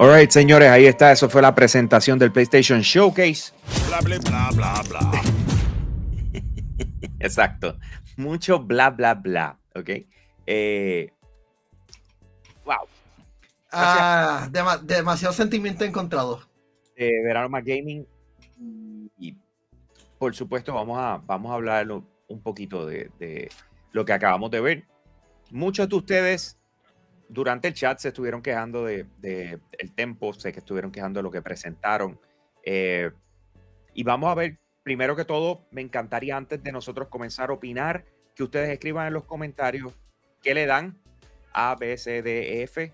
Alright, señores, ahí está. Eso fue la presentación del PlayStation Showcase. Bla, bla, bla, bla, bla. Exacto. Mucho bla, bla, bla. ¿Ok? Eh, wow. Ah, dema- demasiado sentimiento encontrado. de Verano Más Gaming. Y por supuesto, vamos a, vamos a hablar un poquito de, de lo que acabamos de ver. Muchos de ustedes durante el chat se estuvieron quejando de, de el tempo, sé que estuvieron quejando de lo que presentaron. Eh, y vamos a ver, primero que todo, me encantaría antes de nosotros comenzar a opinar, que ustedes escriban en los comentarios qué le dan A, B, C, D, F.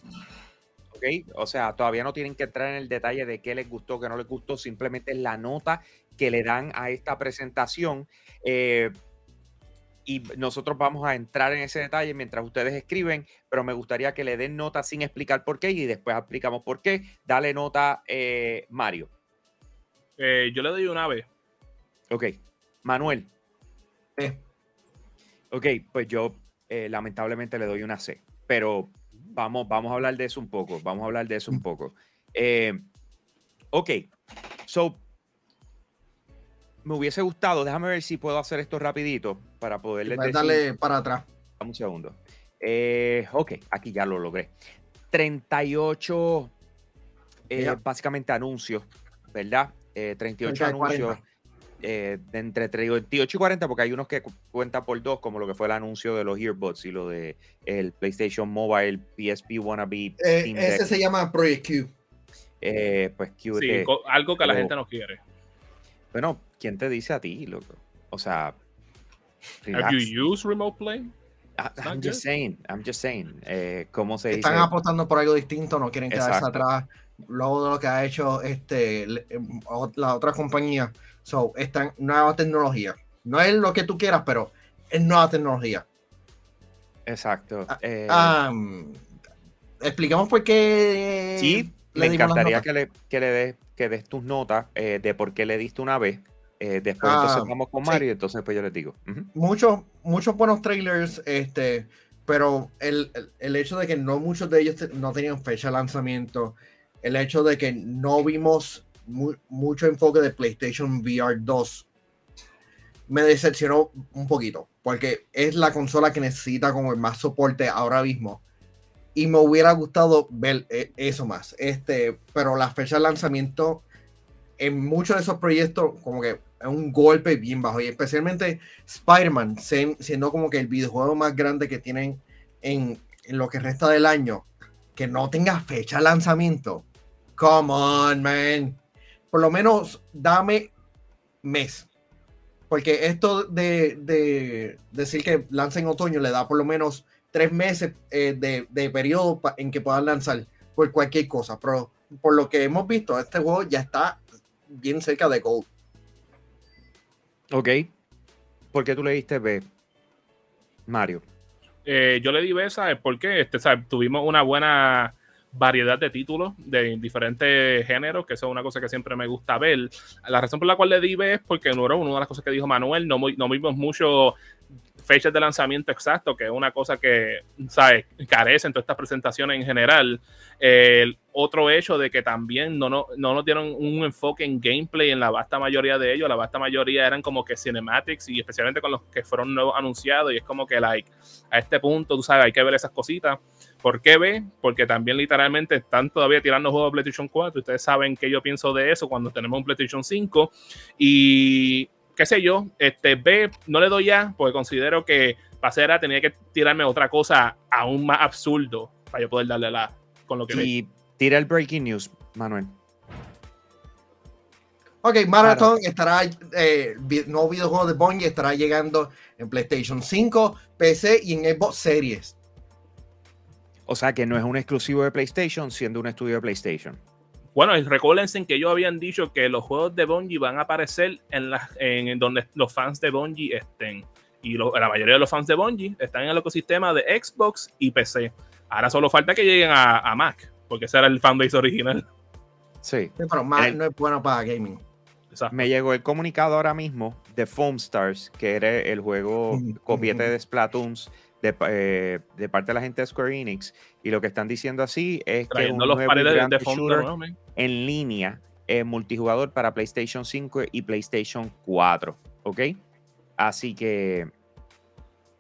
¿ok? O sea, todavía no tienen que entrar en el detalle de qué les gustó, qué no les gustó, simplemente la nota que le dan a esta presentación. eh, y nosotros vamos a entrar en ese detalle mientras ustedes escriben, pero me gustaría que le den nota sin explicar por qué y después explicamos por qué. Dale nota, eh, Mario. Eh, yo le doy una vez. Ok. Manuel. Eh. Ok, pues yo eh, lamentablemente le doy una C, pero vamos, vamos a hablar de eso un poco, vamos a hablar de eso un poco. Eh, ok, so, me hubiese gustado, déjame ver si puedo hacer esto rapidito para poderles Puedes decir. darle para atrás. Dame un segundo. Eh, ok, aquí ya lo logré. 38, eh, básicamente anuncios, ¿verdad? Eh, 38 Cerca de 40. anuncios eh, de entre 38 y 40, porque hay unos que cu- cuentan por dos, como lo que fue el anuncio de los earbuds y lo de el PlayStation Mobile, PSP Wannabe, Eh, Steam Deck. ese se llama Project Q. Eh, pues cute. Sí, algo que la gente no quiere. Bueno, ¿quién te dice a ti, loco? O sea, Have relax. you used Remote Play? I- It's I'm just saying, I'm just saying. Eh, ¿Cómo se dice? Están apostando por algo distinto, no quieren quedarse Exacto. atrás. Luego de lo que ha hecho este em, la otra compañía. So, están nueva tecnología. No es lo que tú quieras, pero es nueva tecnología. Exacto. Ah, eh, Am, explicamos por qué. Sí, me encantaría que le, que le des, que des tus notas eh, de por qué le diste una vez. Eh, después Ah, entonces vamos con sí. Mario y entonces pues yo les digo. Muchos, muchos buenos trailers, este, pero el, el- el hecho de que no muchos de ellos te- no tenían fecha de lanzamiento, el hecho de que no vimos mu- mucho enfoque de PlayStation VR 2, me decepcionó un poquito, porque es la consola que necesita como el más soporte ahora mismo. Y me hubiera gustado ver eh, eso más. Este, pero la fecha de lanzamiento en muchos de esos proyectos como que es un golpe bien bajo. Y especialmente Spider-Man siendo como que el videojuego más grande que tienen en, en lo que resta del año que no tenga fecha de lanzamiento. Come on man. Por lo menos dame mes. Porque esto de, de decir que lanza en otoño le da por lo menos tres meses eh, de, de periodo en que puedan lanzar por cualquier cosa pero por lo que hemos visto este juego ya está bien cerca de Gold Ok. ¿Por qué tú le diste B? Mario. Eh, yo le di B, ¿sabes por qué? Este, ¿sabes? Tuvimos una buena variedad de títulos de diferentes géneros, que eso es una cosa que siempre me gusta ver. La razón por la cual le di B es porque, número uno, una de las cosas que dijo Manuel, no, muy- no vimos mucho fechas de lanzamiento exacto, que es una cosa que, ¿sabes? Carecen todas estas presentaciones en general. El otro hecho de que también no, no, no nos dieron un enfoque en gameplay en la vasta mayoría de ellos, la vasta mayoría eran como que cinematics y especialmente con los que fueron nuevos anunciados y es como que, like, a este punto, tú sabes, hay que ver esas cositas. ¿Por qué B? Porque también literalmente están todavía tirando juegos de PlayStation 4. Ustedes saben que yo pienso de eso cuando tenemos un PlayStation 5. Y qué sé yo, este B no le doy ya porque considero que Pacera tenía que tirarme otra cosa aún más absurdo para yo poder darle la con lo que. Y tira el breaking news, Manuel. Ok, Marathon estará, eh, nuevo videojuego de Bungie estará llegando en PlayStation 5, PC y en Xbox Series. O sea que no es un exclusivo de PlayStation, siendo un estudio de PlayStation. Bueno, y recuérdense que ellos habían dicho que los juegos de Bungie van a aparecer en, las en, donde los fans de Bungie estén. Y lo- la mayoría de los fans de Bungie están en el ecosistema de Xbox y PC. Ahora solo falta que lleguen a, a Mac, porque ese era el fanbase original. Sí. Sí, pero El- no es bueno para gaming. Exacto. Me llegó el comunicado ahora mismo de Foam Stars, que era el juego copiete de Splatoons de, eh, de parte de la gente de Square Enix. Y lo que están diciendo así es que un los nuevo paredes de, Grand de Theft fondo. Shooter ¿no, man? en línea eh, multijugador para PlayStation 5 y PlayStation 4. ¿Ok? Así que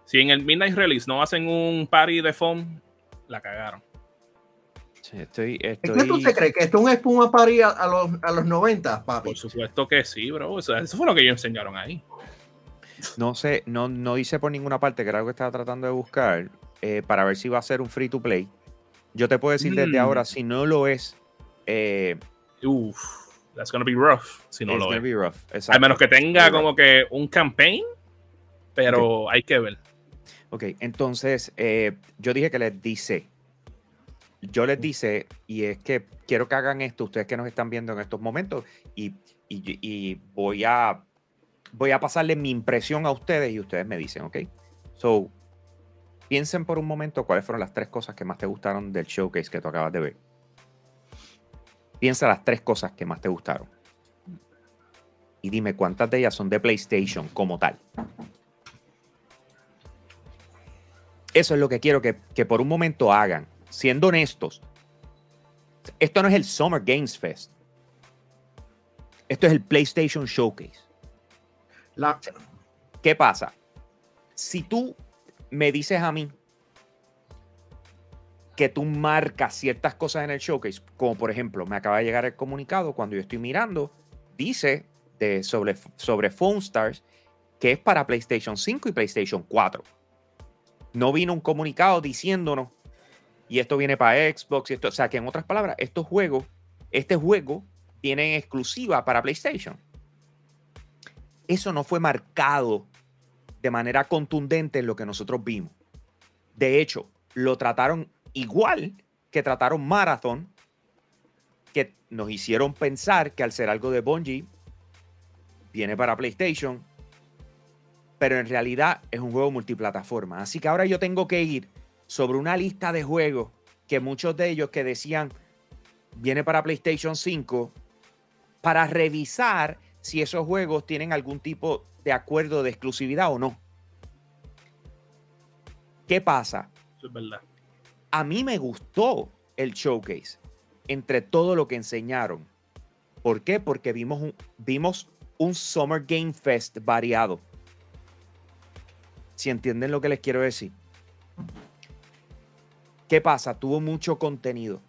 Si en el Midnight Release no hacen un party de foam, la cagaron. sí, estoy. ¿Es que tú te crees que esto es un espuma party a, a los, a los 90, papi? Por supuesto que sí, bro. O sea, eso fue lo que ellos enseñaron ahí. No sé, no, no dice por ninguna parte, que era algo que estaba tratando de buscar, eh, para ver si va a ser un free to play. Yo te puedo decir desde Mm. ahora, si no lo es, eh, Uf, that's gonna be rough. Si no lo es. be rough. Al menos que tenga como que un campaign, pero hay que ver. Ok, entonces eh, yo dije que les dice. Yo les dice, y es que quiero que hagan esto, ustedes que nos están viendo en estos momentos, y, y- y voy a voy a pasarle mi impresión a ustedes y ustedes me dicen, ¿ok? So, piensen por un momento cuáles fueron las tres cosas que más te gustaron del showcase que tú acabas de ver. Piensa las tres cosas que más te gustaron. Y dime cuántas de ellas son de PlayStation como tal. Eso es lo que quiero que, que por un momento hagan. Siendo honestos, esto no es el Summer Games Fest. Esto es el PlayStation Showcase. ¿Qué pasa? Si tú me dices a mí que tú marcas ciertas cosas en el showcase, como por ejemplo, me acaba de llegar el comunicado cuando yo estoy mirando, dice de, sobre, sobre Phone Stars que es para PlayStation 5 y PlayStation 4. No vino un comunicado diciéndonos, y esto viene para Xbox, y esto, o sea que en otras palabras, estos juegos, este juego tiene en exclusiva para PlayStation eso no fue marcado de manera contundente en lo que nosotros vimos. De hecho, lo trataron igual que trataron Marathon, que nos hicieron pensar que al ser algo de Bungie, viene para PlayStation, pero en realidad es un juego multiplataforma. Así que ahora yo tengo que ir sobre una lista de juegos que muchos de ellos que decían viene para PlayStation 5 para revisar si esos juegos tienen algún tipo de acuerdo de exclusividad o no. ¿Qué pasa? Eso es verdad. A mí me gustó el showcase entre todo lo que enseñaron. ¿Por qué? Porque vimos un, vimos un Summer Game Fest variado. Si entienden lo que les quiero decir. ¿Qué pasa? Tuvo mucho contenido.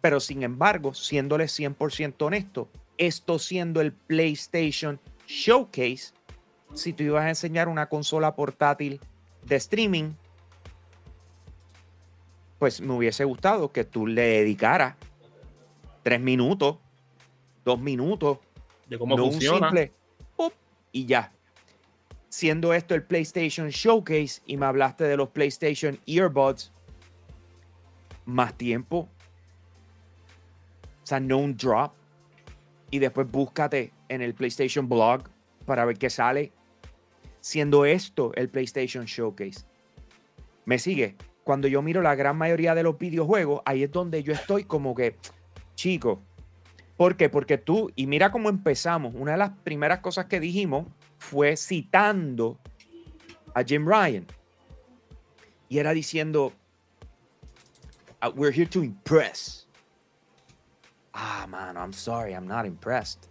Pero sin embargo, siéndoles 100% honesto, esto siendo el PlayStation Showcase, si tú ibas a enseñar una consola portátil de streaming, pues me hubiese gustado que tú le dedicaras tres minutos, dos minutos, De cómo no un simple pop, y ya. Siendo esto el PlayStation Showcase y me hablaste de los PlayStation Earbuds, más tiempo. O sea, no un drop. Y después búscate en el PlayStation Blog para ver qué sale. Siendo esto el PlayStation Showcase. ¿Me sigue? Cuando yo miro la gran mayoría de los videojuegos, ahí es donde yo estoy como que, chico, ¿Por qué? Porque tú, y mira cómo empezamos, una de las primeras cosas que dijimos fue citando a Jim Ryan. Y era diciendo, "Uh, we're here to impress. Ah, man, I'm sorry, I'm not impressed.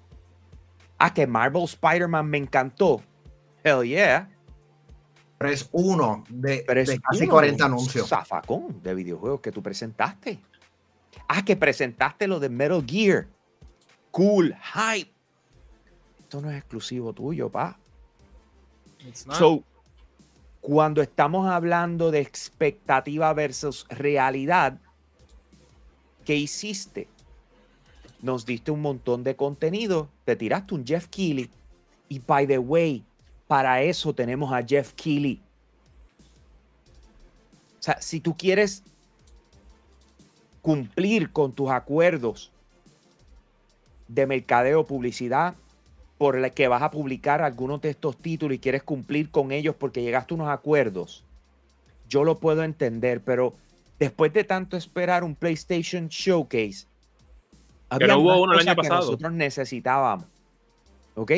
Ah, que Marvel Spider-Man me encantó. Hell yeah. Pero es uno de, Pero es de casi uno, 40 un anuncios. Zafacón de videojuegos que tú presentaste. Ah, que presentaste lo de Metal Gear. Cool, hype. Esto no es exclusivo tuyo, pa. It's not. So, cuando estamos hablando de expectativa versus realidad, ¿qué hiciste? Nos diste un montón de contenido, te tiraste un Jeff Keighley. Y by the way, para eso tenemos a Jeff Keighley. O sea, si tú quieres cumplir con tus acuerdos de mercadeo, publicidad, por la que vas a publicar algunos de estos títulos y quieres cumplir con ellos porque llegaste a unos acuerdos, yo lo puedo entender, pero después de tanto esperar un PlayStation Showcase, No hubo uno el año cosas que pasado. nosotros necesitábamos, ¿ok?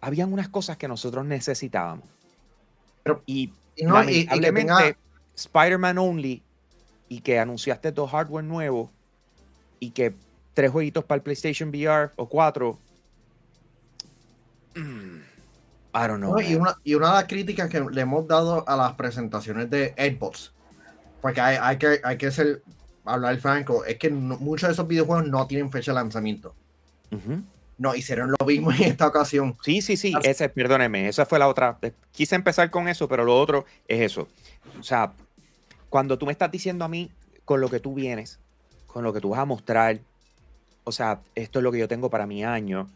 Habían unas cosas que nosotros necesitábamos. Pero- y Y no, y- y que lamentablemente, tenga- Spider-Man only y que anunciaste dos hardware nuevos y que tres jueguitos para el PlayStation VR o cuatro. mm, I don't know. No, y, una, y una de las críticas que le hemos dado a las presentaciones de Xbox, porque hay, hay que, hay que ser, hablar franco, es que no- muchos de esos videojuegos no tienen fecha de lanzamiento. No, hicieron lo mismo en esta ocasión. Sí, sí, sí, Así- ese, perdóneme, esa fue la otra. eh, Quise empezar con eso, pero lo otro es eso. O sea, cuando tú me estás diciendo a mí con lo que tú vienes, con lo que tú vas a mostrar, o sea, esto es lo que yo tengo para mi año,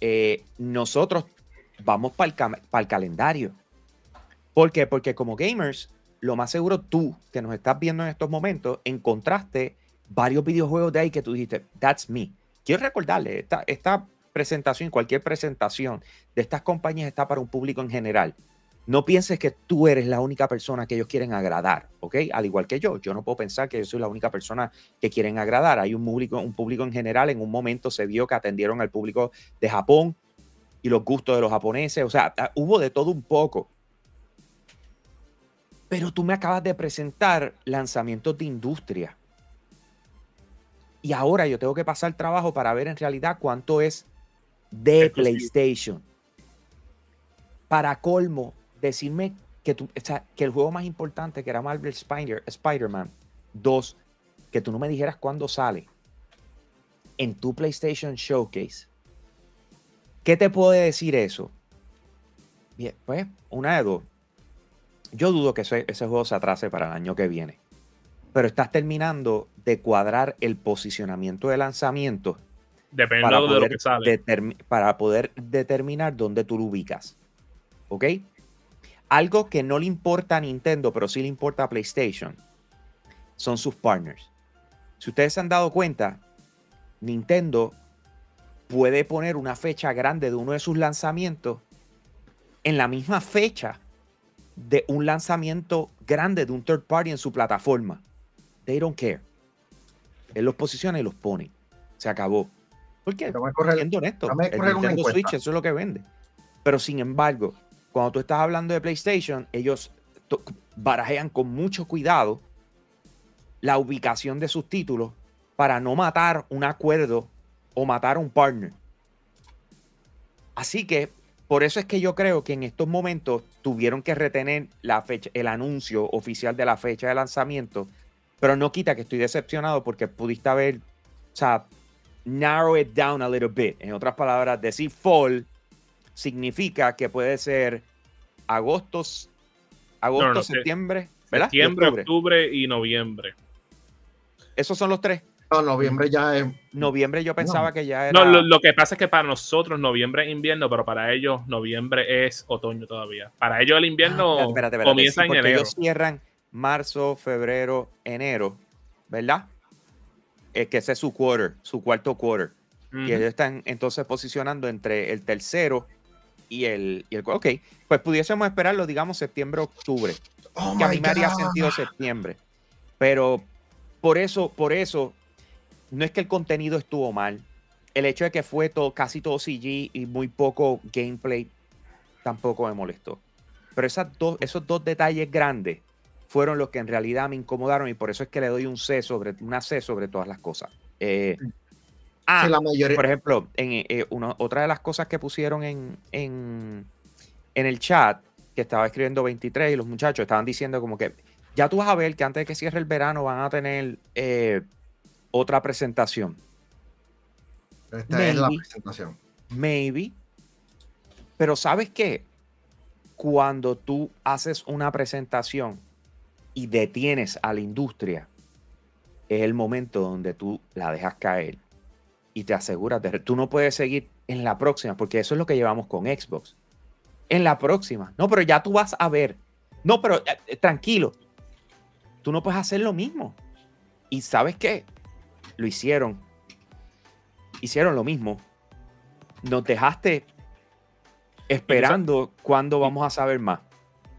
eh, nosotros vamos para el, calendario. ¿Por qué? Porque como gamers, lo más seguro tú, que nos estás viendo en estos momentos, encontraste varios videojuegos de ahí que tú dijiste, that's me. Quiero recordarle, esta, esta presentación, cualquier presentación de estas compañías está para un público en general. No pienses que tú eres la única persona que ellos quieren agradar, ¿ok? Al igual que yo, yo no puedo pensar que yo soy la única persona que quieren agradar. Hay un público, un público en general. En un momento se vio que atendieron al público de Japón y los gustos de los japoneses. O sea, hubo de todo un poco. Pero tú me acabas de presentar lanzamientos de industria. Y ahora yo tengo que pasar trabajo para ver en realidad cuánto es de. PlayStation. Para colmo, decirme que, tú, o sea, que el juego más importante, que era Marvel Spider- Spider-Man 2, que tú no me dijeras cuándo sale en tu PlayStation Showcase. ¿Qué te puede decir eso? Bien, pues, una de dos. Yo dudo que ese, ese juego se atrase para el año que viene. Pero estás terminando de cuadrar el posicionamiento de lanzamiento para Dependiendo de lo poder, que sale. para poder determinar dónde tú lo ubicas. ¿Ok? Algo que no le importa a Nintendo, pero sí le importa a PlayStation, son sus partners. Si ustedes se han dado cuenta, Nintendo puede poner una fecha grande de uno de sus lanzamientos en la misma fecha de un lanzamiento grande de un third party en su plataforma. They don't care. Él los posiciona y los pone. Se acabó. ¿Por qué? Déjame correr- Siendo honesto, el Nintendo. Switch eso es lo que vende. Pero sin embargo, cuando tú estás hablando de PlayStation, ellos barajean con mucho cuidado la ubicación de sus títulos para no matar un acuerdo o matar a un partner. Así que por eso es que yo creo que en estos momentos tuvieron que retener la fecha, el anuncio oficial de la fecha de lanzamiento, pero no quita que estoy decepcionado porque pudiste haber, o sea, narrow it down a little bit. En otras palabras, decir fall significa que puede ser agosto, agosto, No, no, que- septiembre, ¿verdad? Septiembre, octubre. octubre y noviembre. Esos son los tres. No, noviembre ya es. Noviembre yo pensaba que ya era. No, lo, lo que pasa es que para nosotros noviembre es invierno, pero para ellos noviembre es otoño todavía. Para ellos el invierno Ah, espérate, espérate, comienza sí, en enero. ellos cierran marzo, febrero, enero, ¿verdad? Es que ese es su quarter, su cuarto quarter. Y ellos están entonces posicionando entre el tercero y el, y el Ok, pues pudiésemos esperarlo, digamos, septiembre, octubre. Oh que a mí me haría sentido septiembre. Pero por eso, por eso, no es que el contenido estuvo mal. El hecho de que fue todo, casi todo CG y muy poco gameplay tampoco me molestó. Pero esas dos, esos dos detalles grandes fueron los que en realidad me incomodaron y por eso es que le doy un C sobre, una C sobre todas las cosas. Eh, ah, Sí, la mayoría. por ejemplo, en, eh, una- otra de las cosas que pusieron en, en, en el chat, que estaba escribiendo 23 y los muchachos estaban diciendo como que ya tú vas a ver que antes de que cierre el verano van a tener eh, otra presentación. Esta es la maybe. presentación. Maybe. Pero ¿sabes qué? Cuando tú haces una presentación y detienes a la industria, es el momento donde tú la dejas caer y te aseguras de... Tú no puedes seguir en la próxima, porque eso es lo que llevamos con Xbox. En la próxima. No, pero ya tú vas a ver. No, pero eh, tranquilo. Tú no puedes hacer lo mismo. Y ¿sabes qué? Lo hicieron. Hicieron lo mismo nos dejaste esperando cuándo vamos a saber más.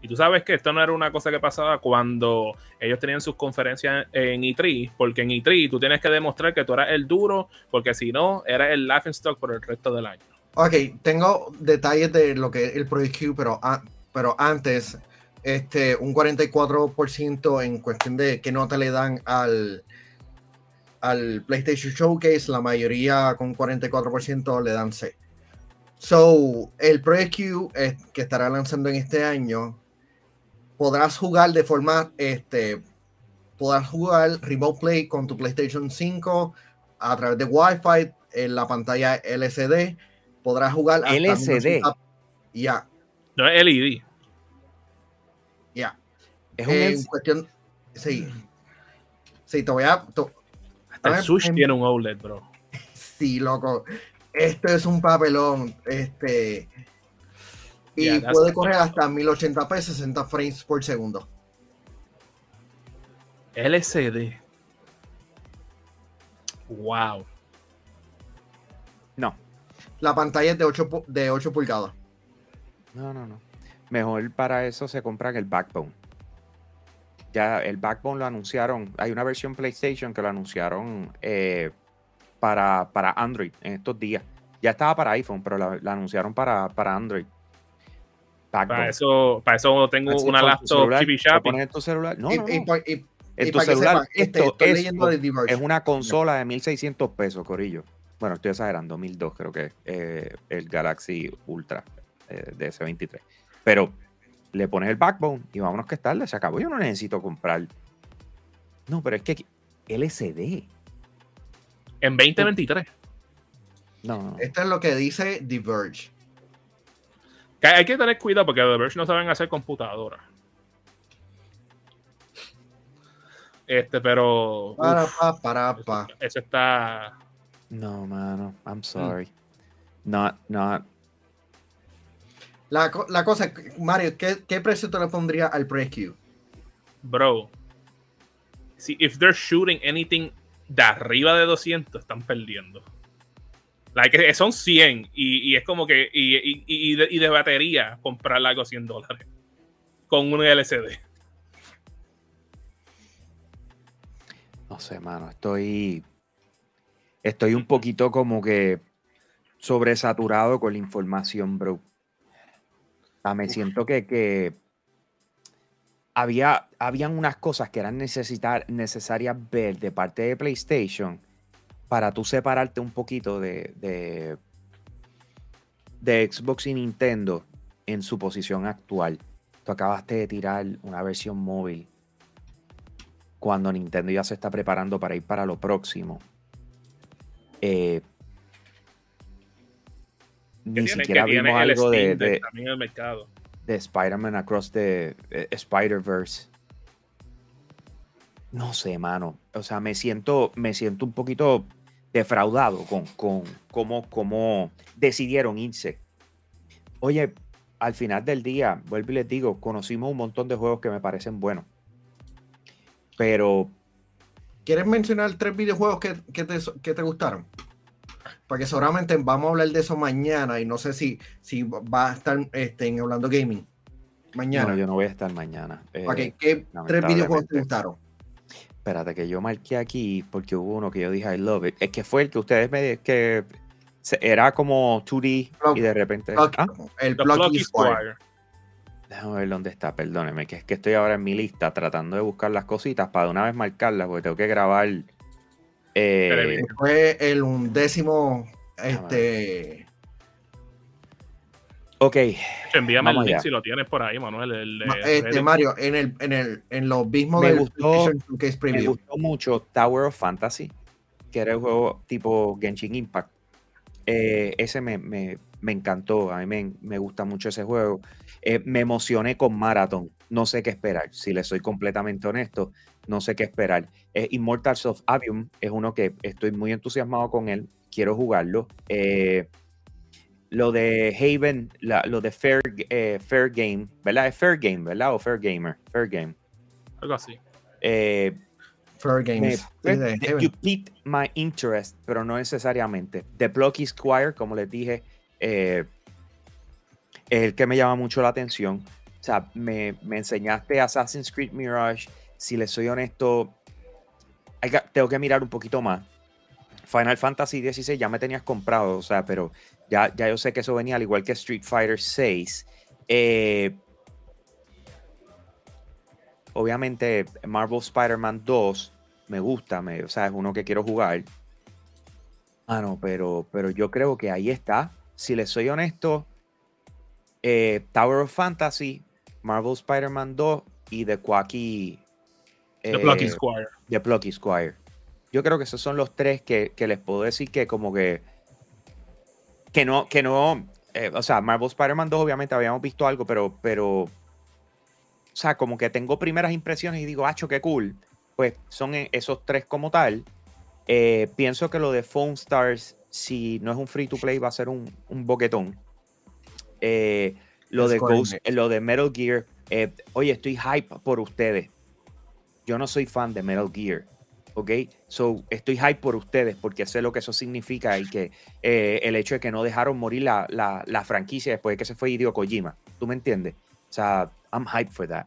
Y tú sabes que esto no era una cosa que pasaba cuando ellos tenían sus conferencias en E3, porque en E3 tú tienes que demostrar que tú eras el duro, porque si no, eras el laughing stock por el resto del año. Ok, tengo detalles de lo que es el Project Q, pero, a- pero antes este, un 44% en cuestión de qué nota le dan al, al PlayStation Showcase, la mayoría con 44% le dan C. So, el Project Q eh, que estará lanzando en este año, podrás jugar de forma, este, podrás jugar Remote Play con tu PlayStation 5 a través de Wi-Fi en la pantalla LCD. Podrás jugar hasta LCD. 1900 Ya, No es LED. ya. Es un En LCD. cuestión, sí. Sí, te voy a. te- Hasta el Switch em- tiene un OLED, bro. Sí, loco. Esto es un papelón. Este. Y Yeah, puede correr hasta 1080p, 60 frames por segundo. LCD. Wow. No, La pantalla es de 8, pu- de 8 pulgadas. no, no, no. Mejor para eso se compran el Backbone. Ya el Backbone lo anunciaron. Hay una versión PlayStation que lo anunciaron eh, para, para Android en estos días. Ya estaba para iPhone, pero la, la anunciaron para, para Android. Backbone. Para eso, para eso tengo Así una laptop chappy. pones en tu celular. No, y, no, y y- En y tu celular. esto estoy leyendo de. Es una consola de 1600 pesos, Corillo. Bueno, estoy exagerando, 1002 creo que es eh, el Galaxy Ultra eh, de S23. Pero le pones el backbone y vámonos que es tarde, se acabó. Yo no necesito comprar. No, pero es que aquí- LCD. En 2023. No, no. Esto es lo que dice Diverge. Que hay que tener cuidado porque The Verge no saben hacer computadoras. Este, pero. Para, uf, pa, para, pa. eso está. No, mano. I'm sorry. Not, not. La, la cosa, es, Mario, ¿qué, ¿qué precio te le pondría al Pre-Q? Bro. Si if they're shooting anything de arriba de 200, están perdiendo. Like, eh, son 100 y, y es como que. Y, y- y de, y de batería, comprar algo 100 dólares. Con un LCD. No sé, mano. Estoy. Estoy un poquito como que sobresaturado con la información, bro. Sea, me siento que, que había, habían unas cosas que eran necesitar, necesarias ver de parte de PlayStation para tú separarte un poquito de, de, de Xbox y Nintendo en su posición actual. Tú acabaste de tirar una versión móvil cuando Nintendo ya se está preparando para ir para lo próximo. Eh, ni siquiera vimos algo de, de- también en el mercado. de Spider-Man Across the eh, Spider-Verse. No sé, mano. O sea, me siento, me siento un poquito defraudado con, con cómo, cómo decidieron irse. Oye, al final del día, vuelvo y les digo, conocimos un montón de juegos que me parecen buenos. Pero ¿Quieres mencionar tres videojuegos que, que te, que te gustaron? Porque seguramente vamos a hablar de eso mañana y no sé si, si va a estar este, en Hablando Gaming. Mañana. no, yo no voy a estar mañana. Eh, Ok, ¿Qué tres videojuegos te gustaron? Espérate, que yo marqué aquí porque hubo uno que yo dije I love it. Es que fue el que ustedes me que se- era como 2D Plug- y de repente. Ah, el Squire. Squire. déjame ver dónde está, perdóneme, que es que estoy ahora en mi lista tratando de buscar las cositas para de una vez marcarlas porque tengo que grabar. Eh. Fue el undécimo. Este. ok, Envíame Vamos el link allá. si lo tienes por ahí, Manuel. el este. Mario, en, el, en, el, en los mismos Me del gustó- me gustó mucho Tower of Fantasy, que era el juego tipo Genshin Impact. Eh, ese me, me- me encantó, a mí me, me gusta mucho ese juego. Eh, me emocioné con Marathon, no sé qué esperar, si le soy completamente honesto, no sé qué esperar. Eh, Immortals of Avium es uno que estoy muy entusiasmado con él, quiero jugarlo. Eh, lo de Haven, la- lo de Fair, eh, Fair Game, ¿verdad? Es Fair Game, ¿verdad? O Fair Gamer, Fair Game. Algo así. Eh, Fair me- Games. Sí, you piqued my interest, pero no necesariamente. The Plucky Squire, como les dije, eh, es el que me llama mucho la atención. O sea, me, me enseñaste Assassin's Creed Mirage. Si les soy honesto, tengo que mirar un poquito más. Final Fantasy XVI ya me tenías comprado, o sea, pero ya, ya yo sé que eso venía al igual que Street Fighter VI. Eh, obviamente Marvel Spider-Man 2 me gusta, o sea, es uno que quiero jugar. Ah, no, pero, pero yo creo que ahí está. Si les soy honesto, eh, Tower of Fantasy, Marvel Spider-Man 2 y The Quacky. The Plucky eh, Squire. The Plucky Squire. Yo creo que esos son los tres que, que les puedo decir que como que que no, que no, eh, o sea, Marvel Spider-Man 2 obviamente habíamos visto algo, pero, pero, o sea, como que tengo primeras impresiones y digo, acho, qué cool. Pues son e- esos tres como tal. Eh, pienso que lo de Phone Stars, si no es un free to play, va a ser un, un boquetón. Eh, lo, de Ghost- lo de Metal Gear, eh, oye, estoy hype por ustedes. Yo no soy fan de Metal Gear, ¿ok? So, estoy hype por ustedes porque sé lo que eso significa y que eh, el hecho de que no dejaron morir la, la- la franquicia después de que se fue Hideo Kojima. ¿Tú me entiendes? O sea, I'm hype for that.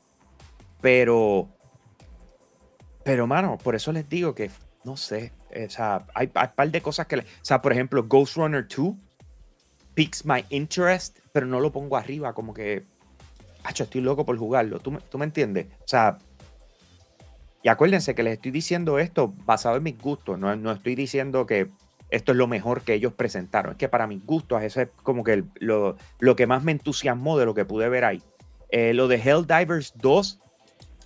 Pero, pero, mano, por eso les digo que, no sé, eh, o sea, hay hay un par de cosas que, o sea, por ejemplo, Ghost Runner 2 piques my interest, pero no lo pongo arriba, como que, acho, estoy loco por jugarlo. ¿Tú, ¿Tú me entiendes? O sea, y acuérdense que les estoy diciendo esto basado en mis gustos, no, no estoy diciendo que esto es lo mejor que ellos presentaron. Es que para mis gustos, eso es como que el- lo, lo que más me entusiasmó de lo que pude ver ahí. Eh, lo de Helldivers 2,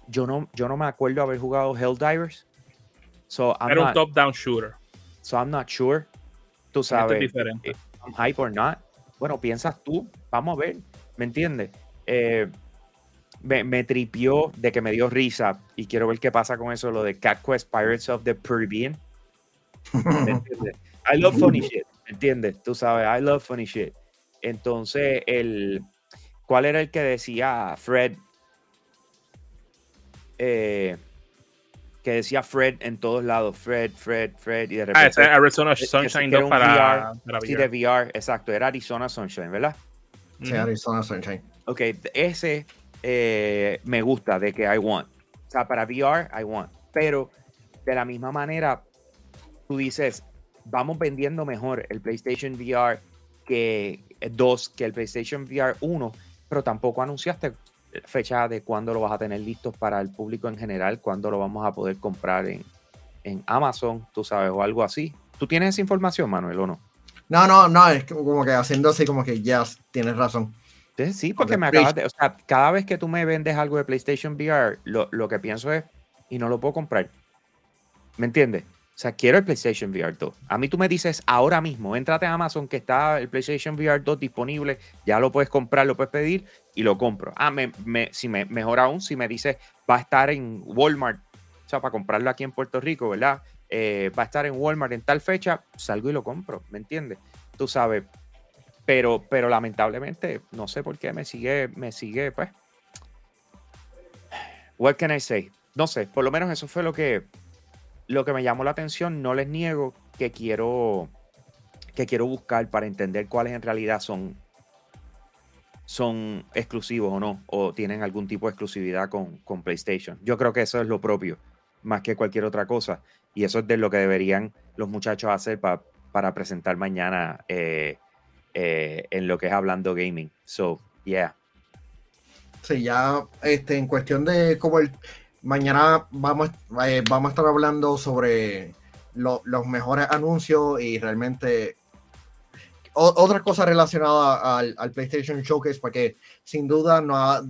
yo no, yo no me acuerdo haber jugado Helldivers. So I'm, Era un top-down shooter. so I'm not sure. Tú es sabes, diferente. eh, I'm hype or not. Bueno, piensas tú, vamos a ver, ¿me entiendes? Eh, me, me tripió de que me dio risa y quiero ver qué pasa con eso, lo de Cat Quest Pirates of the Caribbean. ¿Me entiendes? I love funny shit, ¿me entiendes? Tú sabes, I love funny shit. Entonces, el, ¿cuál era el que decía Fred? Eh, que decía Fred en todos lados, Fred, Fred, Fred, y de repente... Ah, ese es Arizona que Sunshine era 2 un para, para Sí, VR. de VR, exacto, era Arizona Sunshine, ¿verdad? Sí. Arizona Sunshine. Ok, ese eh, me gusta de que I want. O sea, para VR, I want. Pero de la misma manera, tú dices, vamos vendiendo mejor el PlayStation VR que 2 que el PlayStation VR 1, pero tampoco anunciaste fecha de cuándo lo vas a tener listo para el público en general, cuándo lo vamos a poder comprar en, en Amazon, tú sabes, o algo así. ¿Tú tienes esa información, Manuel, o no? No, no, no, es como que haciendo así como que ya tienes razón. Sí, Sí, porque me acabas de. O sea, cada vez que tú me vendes algo de PlayStation VR, lo, lo que pienso es, y no lo puedo comprar. ¿Me entiendes? O sea, quiero el PlayStation VR 2. A mí tú me dices ahora mismo, entrate a Amazon que está el PlayStation VR 2 disponible, ya lo puedes comprar, lo puedes pedir y lo compro. Ah, me, me- si me, mejor aún, si me dices va a estar en Walmart, o sea, para comprarlo aquí en Puerto Rico, ¿verdad? Eh, va a estar en Walmart en tal fecha, salgo y lo compro, ¿me entiendes? Tú sabes, pero, pero lamentablemente, no sé por qué me sigue, me sigue, pues. What can I say? No sé, por lo menos eso fue lo que, lo que me llamó la atención. No les niego que quiero, que quiero buscar para entender cuáles en realidad son, son exclusivos o no, o tienen algún tipo de exclusividad con, con PlayStation. Yo creo que eso es lo propio, más que cualquier otra cosa. Y eso es de lo que deberían los muchachos hacer pa- para presentar mañana eh, eh, en lo que es hablando gaming. So, yeah. Sí, ya este, en cuestión de como el mañana vamos, eh, vamos a estar hablando sobre lo- los mejores anuncios y realmente o- otra cosa relacionada al, PlayStation Showcase, porque sin duda no ha-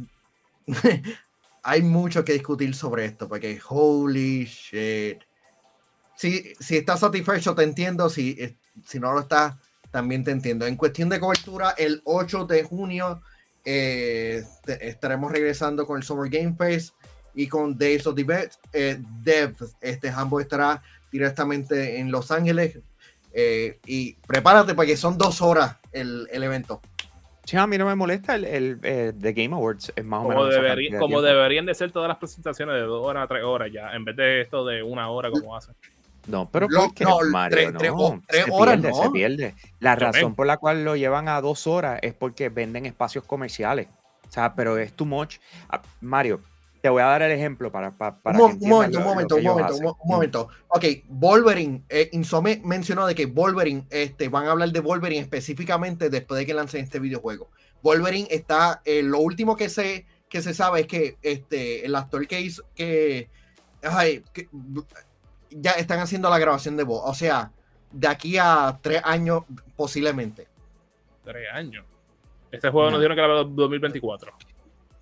hay mucho que discutir sobre esto, porque holy shit. Si, si estás satisfecho, te entiendo. Si, si no lo estás, también te entiendo. En cuestión de cobertura, el 8 de junio eh, te- estaremos regresando con el Summer Game Fest y con Days of the Dev. Eh, Dev. Este Hambo estará directamente en Los Ángeles. eh, y prepárate porque son dos horas el, el evento. Sí, a mí no me molesta el, el, The Game Awards. Es más o Como, menos. de como tiempo. deberían de ser todas las presentaciones de dos horas a tres horas ya, en vez de esto de una hora como hacen. No, pero Lo- ¿por qué, no, Mario? tres- no, tres ho- tres se horas, pierde, se no. pierde. La Yo razón ven. por la cual lo llevan a dos horas es porque venden espacios comerciales. O sea, pero es too much. Ah, Mario, te voy a dar el ejemplo para, para, para un, que mo- un momento, lo- un momento, un momento, un, momento. Ok, Wolverine, eh, Insome mencionó de que Wolverine, este, van a hablar de Wolverine específicamente después de que lancen este videojuego. Wolverine está, eh, lo último que sé que se sabe es que este, el actor que hizo, que, ay, que- ya están haciendo la grabación de voz. O sea, de aquí a tres años posiblemente. Tres años. Este juego No. nos dijeron que era 2024.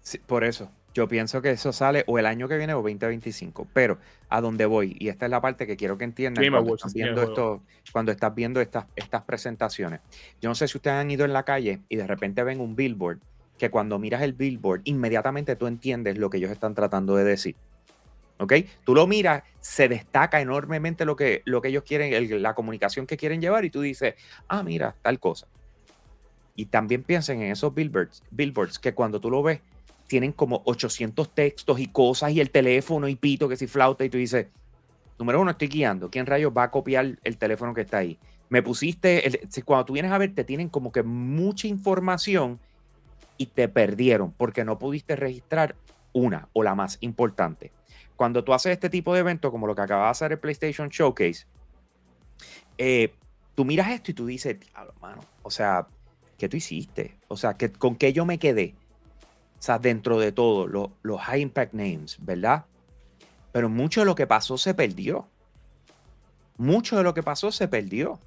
Sí, por eso, yo pienso que eso sale o el año que viene o 2025. Pero a dónde voy, y esta es la parte que quiero que entiendan Game cuando, estás viendo el esto, cuando estás viendo estas, estas presentaciones. Yo no sé si ustedes han ido en la calle y de repente ven un billboard, que cuando miras el billboard, inmediatamente tú entiendes lo que ellos están tratando de decir. ¿Ok? Tú lo miras, se destaca enormemente lo que, lo que ellos quieren, la comunicación que quieren llevar, y tú dices, ah, mira, tal cosa. Y también piensen en esos billboards, billboards que cuando tú lo ves, tienen como 800 textos y cosas y el teléfono y pito que si flauta y tú dices, número uno, estoy guiando. ¿Quién rayos va a copiar el teléfono que está ahí? Me pusiste, el- cuando tú vienes a ver, te tienen como que mucha información y te perdieron porque no pudiste registrar una o la más importante. Cuando tú haces este tipo de eventos, como lo que acaba de hacer el PlayStation Showcase, eh, tú miras esto y tú dices, diablo, mano, o sea, ¿qué tú hiciste? O sea, ¿qué- ¿con qué yo me quedé? O sea, dentro de todo, lo- los high impact names, ¿verdad? Pero mucho de lo que pasó se perdió. Mucho de lo que pasó se perdió.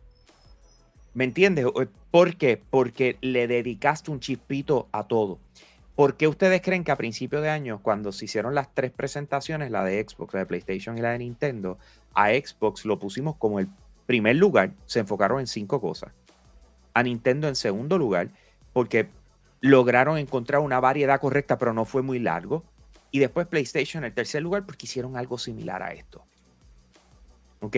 ¿Me entiendes? ¿Por qué? Porque le dedicaste un chispito a todo. ¿Por qué ustedes creen que a principio de año, cuando se hicieron las tres presentaciones, la de Xbox, la de PlayStation y la de Nintendo, a Xbox lo pusimos como el primer lugar, se enfocaron en cinco cosas. A Nintendo en segundo lugar, porque lograron encontrar una variedad correcta, pero no fue muy largo. Y después PlayStation en el tercer lugar, porque hicieron algo similar a esto. ¿Ok?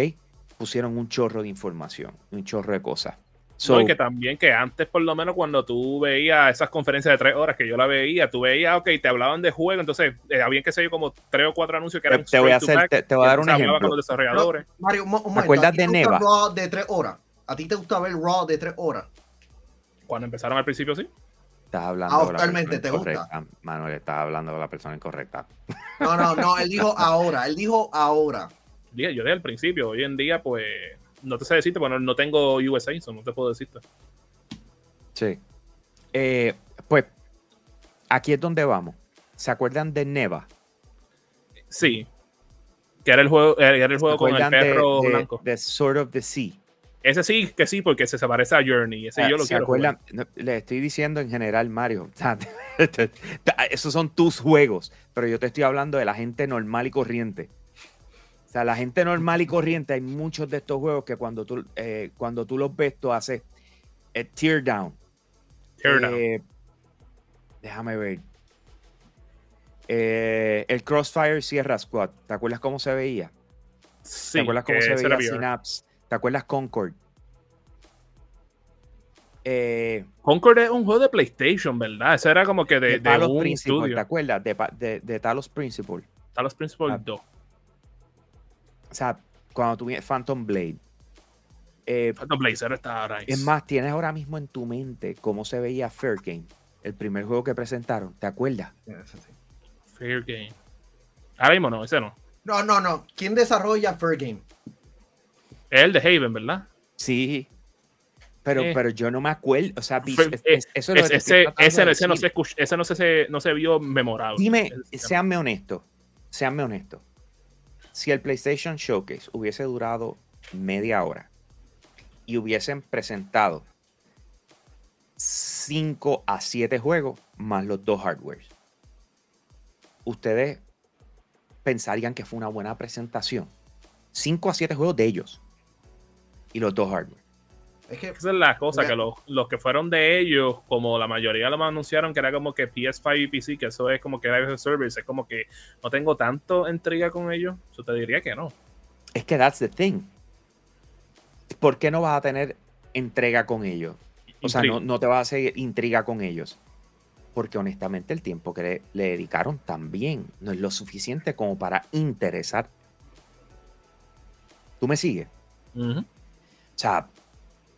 Pusieron un chorro de información, un chorro de cosas. So, No, y que también que antes, por lo menos, cuando tú veías esas conferencias de tres horas que yo la veía, tú veías, ok, te hablaban de juego, entonces eh, había que sé yo como tres o cuatro anuncios que Te- eran te voy a hacer- back, te- te voy a dar un ejemplo. con los desarrolladores. Mario, un, mo- un momento, acuerdas ¿a ti de te Neva? Raw de tres horas? ¿A ti te gusta ver Raw de tres horas? Cuando empezaron al principio, sí. estás hablando Ah, actualmente te gusta. Manuel, estás hablando con la persona incorrecta. No, no, no, él dijo ahora, él dijo ahora. Yo dije al principio, hoy en día, pues, no te sé decirte, bueno, no tengo USA, no te puedo decirte. Sí. Eh, pues aquí es donde vamos. ¿Se acuerdan de Neva? Sí. Que era el juego, era el ¿Se juego con el perro de, blanco. de Sword of the Sea? Ese sí, que sí, porque se, parece a Journey. Ese yo lo ¿Se quiero. acuerdan? No, le estoy diciendo en general, Mario. Esos son tus juegos, pero yo te estoy hablando de la gente normal y corriente. O sea, la gente normal y corriente, hay muchos de estos juegos que cuando tú, eh, cuando tú los ves, tú haces eh, tear down. Teardown. Eh, déjame ver. Eh, el Crossfire Sierra Squad. ¿Te acuerdas cómo se veía? sí, ¿Te acuerdas cómo se veía. Synapse? ¿Te acuerdas Concord? Eh, Concord es un juego de PlayStation, ¿verdad? Ese era como que de, de, de Talos un Principle, ¿te acuerdas? De, de Talos Principle. Talos Principle Ah. 2. O sea, cuando tú vienes Phantom Blade. Eh, Phantom Blazer está ahora. es más, tienes ahora mismo en tu mente cómo se veía Fair Game, el primer juego que presentaron. ¿Te acuerdas? Fair Game. Ahora mismo no, ese no. No, no, no. ¿Quién desarrolla Fair Game? Es el de Haven, ¿verdad? Sí. Pero, Eh. pero yo no me acuerdo. O sea, Fue- es- es- eso es ese, ese, de ese no se escuch- ese no se, no se vio memorable. Dime, seanme honestos, seanme honestos. Si el PlayStation Showcase hubiese durado media hora y hubiesen presentado 5 a 7 juegos más los dos hardwares, ustedes pensarían que fue una buena presentación. 5 a 7 juegos de ellos y los dos hardware. Es que Esa es la cosa, Mira. que los, los que fueron de ellos, como la mayoría lo anunciaron que era como que PS5 y PC, que eso es como que Live Service, es como que no tengo tanto intriga con ellos, yo te diría que no. Es que that's the thing. ¿Por qué no vas a tener entrega con ellos? O sea, no, no te vas a hacer intriga con ellos. Porque honestamente el tiempo que le, le dedicaron también no es lo suficiente como para interesar. ¿Tú me sigues? Ujú. O sea,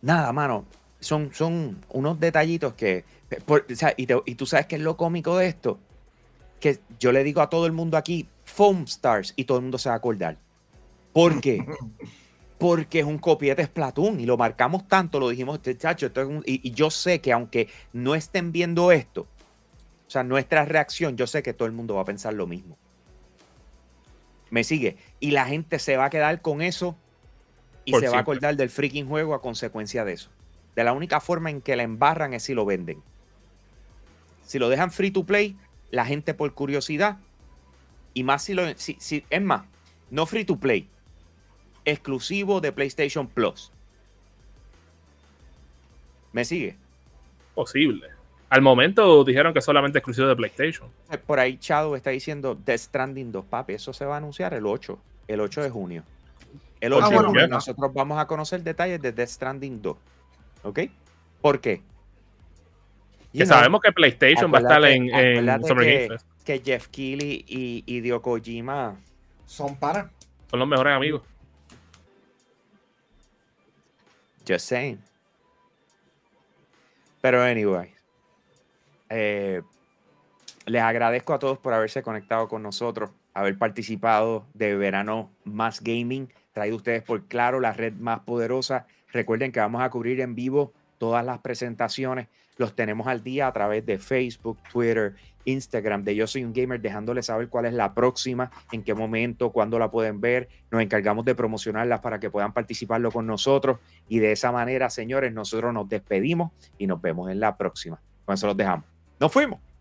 nada, mano. Son, son unos detallitos que... por- o sea, y, te- y tú sabes qué es lo cómico de esto. Que yo le digo a todo el mundo aquí, Foam Stars, y todo el mundo se va a acordar. ¿Por qué? Porque es un copiete Splatoon y lo marcamos tanto, lo dijimos, "Este, chacho, esto es un-". y, y yo sé que aunque no estén viendo esto, o sea, nuestra reacción, yo sé que todo el mundo va a pensar lo mismo. Me sigue. Y la gente se va a quedar con eso y Por se va a acordar del freaking juego a consecuencia de eso. De la única forma en que la embarran es si lo venden. Si lo dejan free to play, la gente por curiosidad, y más si lo. Si, si- es más, no free to play, exclusivo de PlayStation Plus. ¿Me sigue? Posible. Al momento dijeron que solamente exclusivo de PlayStation. Eh, Por ahí Shadow está diciendo Death Stranding 2, papi. Eso se va a anunciar el 8, el 8 de junio. El 8 Ah, de bueno, junio bueno. nosotros vamos a conocer detalles de Death Stranding 2. ¿Ok? ¿Por qué? Que sabemos que PlayStation va a estar en, Summer que- que Jeff Keighley y Hideo Kojima Son para. Son los mejores amigos. Just saying. Pero anyway. eh, les agradezco a todos por haberse conectado con nosotros, haber participado de Verano Más Gaming, traído ustedes por Claro, la red más poderosa. Recuerden que vamos a cubrir en vivo todas las presentaciones. Los tenemos al día a través de Facebook, Twitter, Instagram de Yo Soy un Gamer, dejándoles saber cuál es la próxima, en qué momento, cuándo la pueden ver. Nos encargamos de promocionarlas para que puedan participarlo con nosotros. Y de esa manera, señores, nosotros nos despedimos y nos vemos en la próxima. Con eso los dejamos. Nos fuimos.